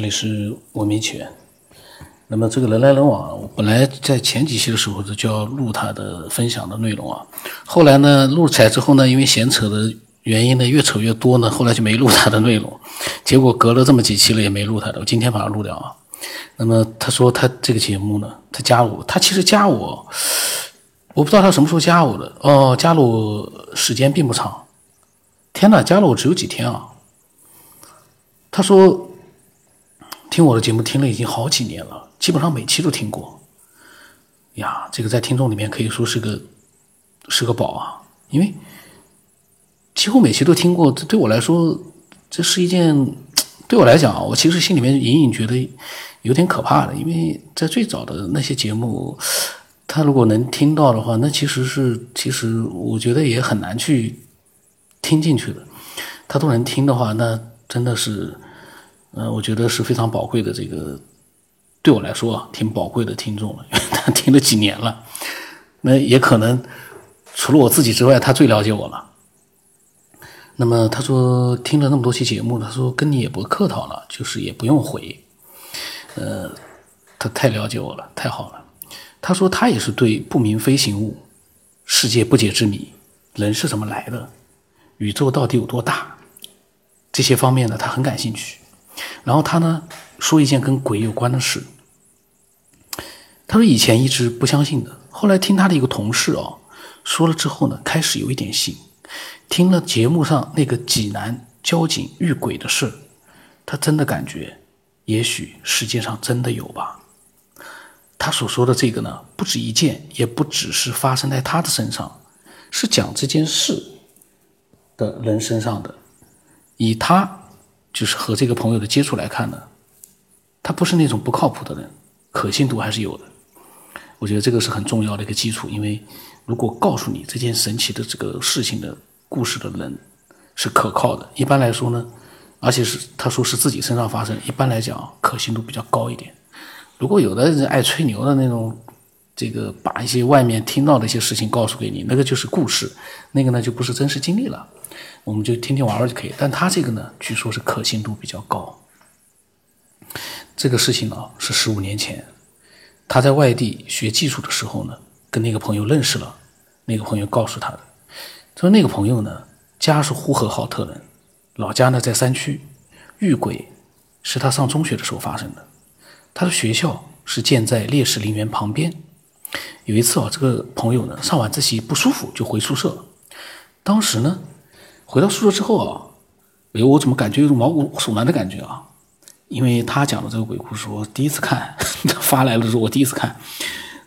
这里是文明起源。那么这个人来人往，我本来在前几期的时候就要录他的分享的内容啊，后来呢录起来之后呢，因为闲扯的原因呢，越扯越多呢，后来就没录他的内容。结果隔了这么几期了也没录他的，我今天把它录掉啊。那么他说他这个节目呢，他加我，他其实加我，我不知道他什么时候加我的哦，加了我时间并不长。天呐，加了我只有几天啊。他说。听我的节目听了已经好几年了，基本上每期都听过。呀，这个在听众里面可以说是个是个宝啊，因为几乎每期都听过。这对我来说，这是一件对我来讲，我其实心里面隐隐觉得有点可怕的。因为在最早的那些节目，他如果能听到的话，那其实是其实我觉得也很难去听进去的。他都能听的话，那真的是。嗯，我觉得是非常宝贵的，这个对我来说啊，挺宝贵的听众了，因为他听了几年了。那也可能除了我自己之外，他最了解我了。那么他说听了那么多期节目，他说跟你也不客套了，就是也不用回。呃，他太了解我了，太好了。他说他也是对不明飞行物、世界不解之谜、人是怎么来的、宇宙到底有多大这些方面呢，他很感兴趣。然后他呢说一件跟鬼有关的事。他说以前一直不相信的，后来听他的一个同事哦说了之后呢，开始有一点信。听了节目上那个济南交警遇鬼的事，他真的感觉，也许世界上真的有吧。他所说的这个呢，不止一件，也不只是发生在他的身上，是讲这件事的人身上的，以他。就是和这个朋友的接触来看呢，他不是那种不靠谱的人，可信度还是有的。我觉得这个是很重要的一个基础，因为如果告诉你这件神奇的这个事情的故事的人是可靠的，一般来说呢，而且是他说是自己身上发生，一般来讲可信度比较高一点。如果有的人爱吹牛的那种，这个把一些外面听到的一些事情告诉给你，那个就是故事，那个呢就不是真实经历了。我们就听听玩玩就可以，但他这个呢，据说是可信度比较高。这个事情呢是十五年前，他在外地学技术的时候呢，跟那个朋友认识了，那个朋友告诉他的，说那个朋友呢家是呼和浩特人，老家呢在山区，遇鬼是他上中学的时候发生的，他的学校是建在烈士陵园旁边。有一次啊，这个朋友呢上晚自习不舒服就回宿舍，当时呢。回到宿舍之后啊，哎，我怎么感觉有种毛骨悚然的感觉啊？因为他讲的这个鬼故事，我第一次看，他发来的时候我第一次看。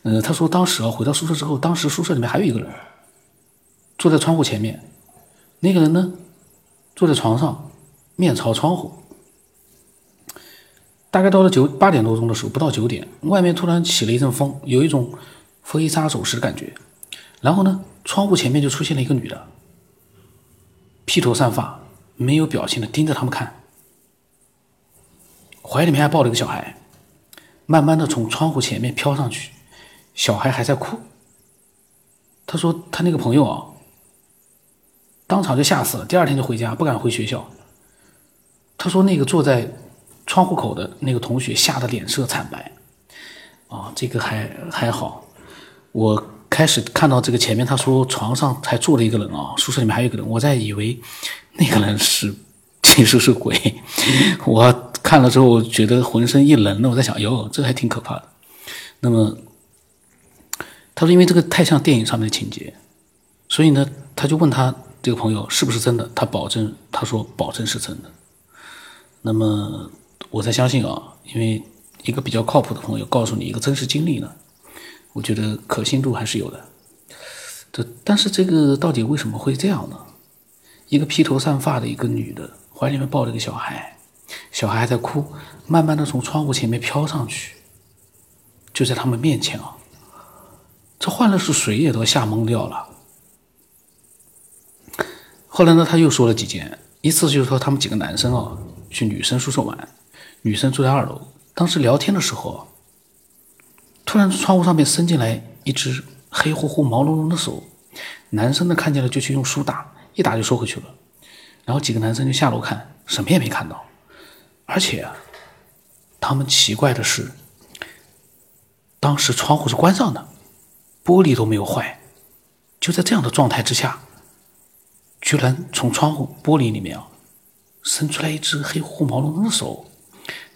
嗯，他说当时啊，回到宿舍之后，当时宿舍里面还有一个人坐在窗户前面，那个人呢坐在床上，面朝窗户。大概到了九八点多钟的时候，不到九点，外面突然起了一阵风，有一种飞沙走石的感觉。然后呢，窗户前面就出现了一个女的。披头散发、没有表情的盯着他们看，怀里面还抱了一个小孩，慢慢的从窗户前面飘上去，小孩还在哭。他说他那个朋友啊，当场就吓死了，第二天就回家，不敢回学校。他说那个坐在窗户口的那个同学吓得脸色惨白，啊，这个还还好，我。开始看到这个前面，他说床上还坐了一个人啊，宿舍里面还有一个人，我在以为那个人是其实是鬼。我看了之后觉得浑身一冷，那我在想，哟，这还挺可怕的。那么他说，因为这个太像电影上面的情节，所以呢，他就问他这个朋友是不是真的，他保证，他说保证是真的。那么我才相信啊，因为一个比较靠谱的朋友告诉你一个真实经历呢。我觉得可信度还是有的，这但是这个到底为什么会这样呢？一个披头散发的一个女的，怀里面抱着个小孩，小孩还在哭，慢慢的从窗户前面飘上去，就在他们面前啊，这换了是谁也都吓懵掉了。后来呢，他又说了几件，一次就是说他们几个男生啊去女生宿舍玩，女生住在二楼，当时聊天的时候。突然，窗户上面伸进来一只黑乎乎、毛茸茸的手，男生呢看见了就去用书打，一打就收回去了。然后几个男生就下楼看，什么也没看到。而且，他们奇怪的是，当时窗户是关上的，玻璃都没有坏，就在这样的状态之下，居然从窗户玻璃里面啊，伸出来一只黑乎乎毛茸茸的手，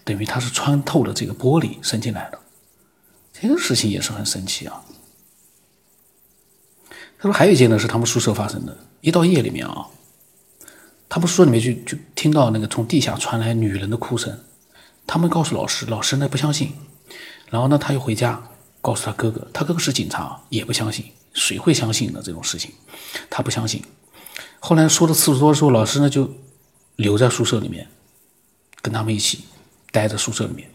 等于他是穿透了这个玻璃伸进来的。这个事情也是很神奇啊。他说还有一件呢，是他们宿舍发生的，一到夜里面啊。他们宿舍里面就就听到那个从地下传来女人的哭声，他们告诉老师，老师呢不相信，然后呢他又回家告诉他哥哥，他哥哥是警察也不相信，谁会相信呢这种事情？他不相信。后来说的次数多的时候，老师呢就留在宿舍里面，跟他们一起待在宿舍里面，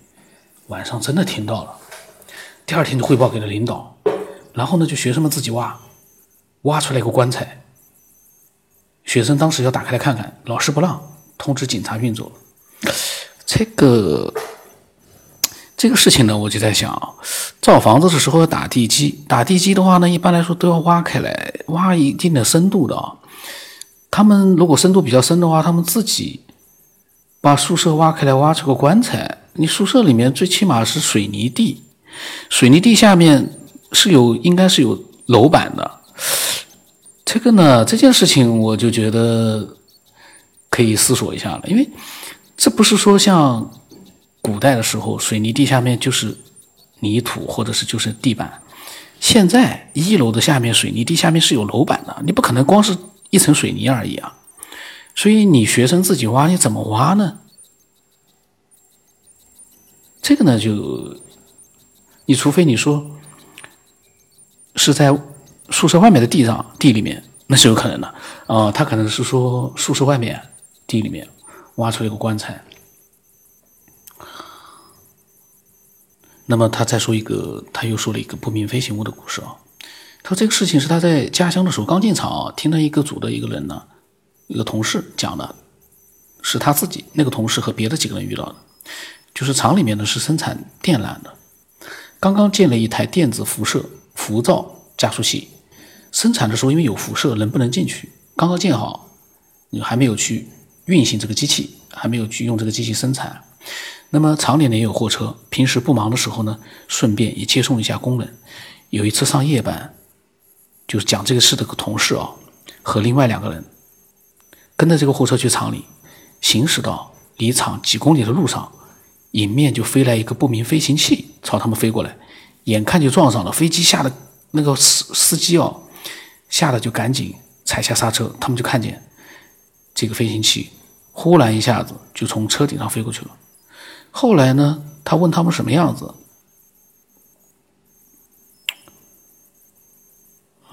晚上真的听到了，第二天就汇报给了领导，然后呢就学生们自己挖，挖出来一个棺材。学生当时要打开来看看，老师不让，通知警察运走。这个这个事情呢，我就在想，造房子的时候要打地基，打地基的话呢，一般来说都要挖开来，挖一定的深度的啊。他们如果深度比较深的话，他们自己把宿舍挖开来，挖出个棺材。你宿舍里面最起码是水泥地，水泥地下面是有应该是有楼板的。这个呢，这件事情我就觉得可以思索一下了，因为这不是说像古代的时候水泥地下面就是泥土或者是就是地板，现在一楼的下面水泥地下面是有楼板的，你不可能光是一层水泥而已啊。所以你学生自己挖，你怎么挖呢？这个呢，就你除非你说是在。宿舍外面的地上地里面那是有可能的，啊，他可能是说宿舍外面地里面挖出一个棺材。那么他再说一个，他又说了一个不明飞行物的故事啊。他说这个事情是他在家乡的时候刚进厂，听到一个组的一个人呢，一个同事讲的，是他自己那个同事和别的几个人遇到的，就是厂里面呢是生产电缆的，刚刚建了一台电子辐射辐照加速器。生产的时候，因为有辐射，人不能进去。刚刚建好，你还没有去运行这个机器，还没有去用这个机器生产。那么厂里呢也有货车，平时不忙的时候呢，顺便也接送一下工人。有一次上夜班，就是讲这个事的同事啊，和另外两个人跟着这个货车去厂里，行驶到离厂几公里的路上，迎面就飞来一个不明飞行器朝他们飞过来，眼看就撞上了，飞机吓得那个司司机哦。吓得就赶紧踩下刹车，他们就看见这个飞行器忽然一下子就从车顶上飞过去了。后来呢，他问他们什么样子？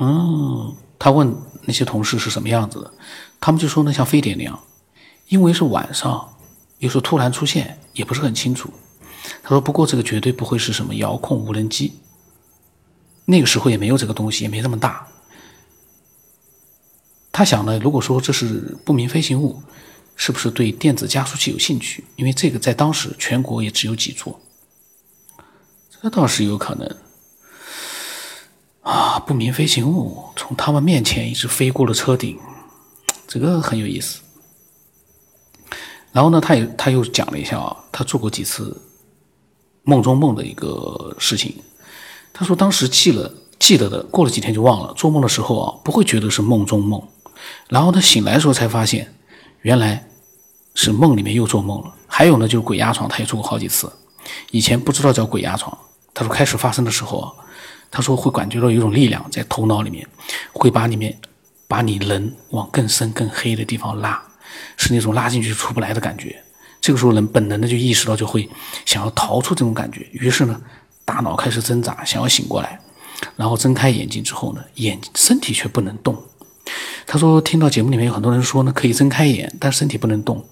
嗯，他问那些同事是什么样子的，他们就说那像飞碟那样，因为是晚上，有时候突然出现也不是很清楚。他说不过这个绝对不会是什么遥控无人机，那个时候也没有这个东西，也没那么大。他想呢，如果说这是不明飞行物，是不是对电子加速器有兴趣？因为这个在当时全国也只有几座，这倒是有可能。啊，不明飞行物从他们面前一直飞过了车顶，这个很有意思。然后呢，他也他又讲了一下啊，他做过几次梦中梦的一个事情。他说当时记了记得的，过了几天就忘了。做梦的时候啊，不会觉得是梦中梦。然后他醒来的时候才发现，原来是梦里面又做梦了。还有呢，就是鬼压床，他也做过好几次。以前不知道叫鬼压床，他说开始发生的时候啊，他说会感觉到有一种力量在头脑里面，会把里面把你人往更深更黑的地方拉，是那种拉进去出不来的感觉。这个时候人本能的就意识到，就会想要逃出这种感觉，于是呢，大脑开始挣扎，想要醒过来，然后睁开眼睛之后呢，眼身体却不能动。他说：“听到节目里面有很多人说呢，可以睁开眼，但身体不能动。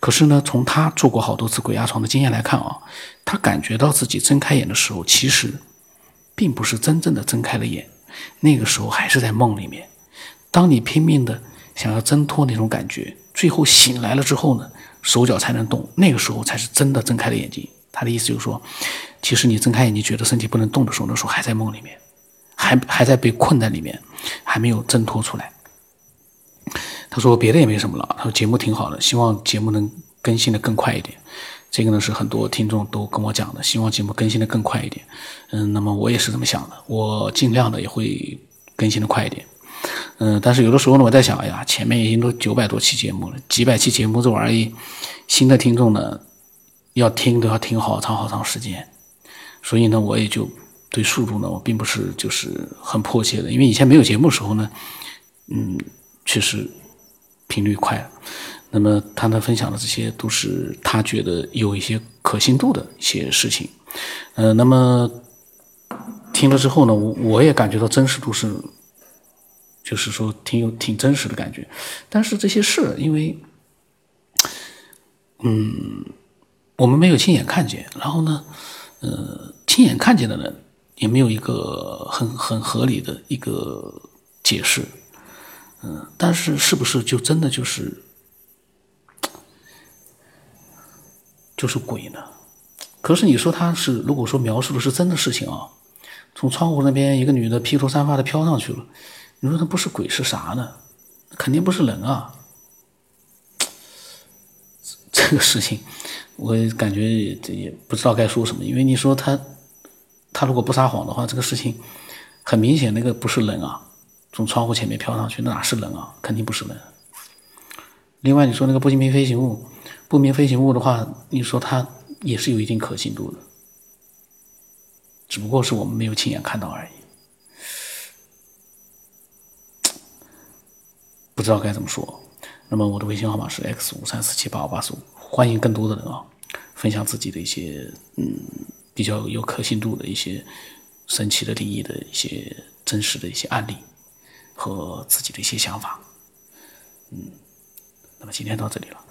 可是呢，从他做过好多次鬼压床的经验来看啊，他感觉到自己睁开眼的时候，其实并不是真正的睁开了眼，那个时候还是在梦里面。当你拼命的想要挣脱那种感觉，最后醒来了之后呢，手脚才能动，那个时候才是真的睁开了眼睛。他的意思就是说，其实你睁开眼睛觉得身体不能动的时候，那时候还在梦里面，还还在被困在里面，还没有挣脱出来。”他说别的也没什么了。他说节目挺好的，希望节目能更新的更快一点。这个呢是很多听众都跟我讲的，希望节目更新的更快一点。嗯，那么我也是这么想的，我尽量的也会更新的快一点。嗯，但是有的时候呢，我在想，哎呀，前面已经都九百多期节目了，几百期节目这玩意儿，新的听众呢要听都要听好长好长时间，所以呢，我也就对速度呢，我并不是就是很迫切的，因为以前没有节目的时候呢，嗯，确实频率快。那么他呢分享的这些都是他觉得有一些可信度的一些事情，呃，那么听了之后呢，我我也感觉到真实度是，就是说挺有挺真实的感觉。但是这些事，因为，嗯，我们没有亲眼看见，然后呢，呃，亲眼看见的人也没有一个很很合理的一个解释，嗯，但是是不是就真的就是？就是鬼呢，可是你说他是，如果说描述的是真的事情啊，从窗户那边一个女的披头散发的飘上去了，你说他不是鬼是啥呢？肯定不是人啊！这个事情，我感觉这也不知道该说什么，因为你说他，他如果不撒谎的话，这个事情很明显，那个不是人啊，从窗户前面飘上去，那哪是人啊？肯定不是人。另外，你说那个不明飞行物。不明飞行物的话，你说它也是有一定可信度的，只不过是我们没有亲眼看到而已。不知道该怎么说。那么我的微信号码是 x 五三四七八五八四五，欢迎更多的人啊，分享自己的一些嗯比较有可信度的一些神奇的灵异的一些真实的一些案例和自己的一些想法。嗯，那么今天到这里了。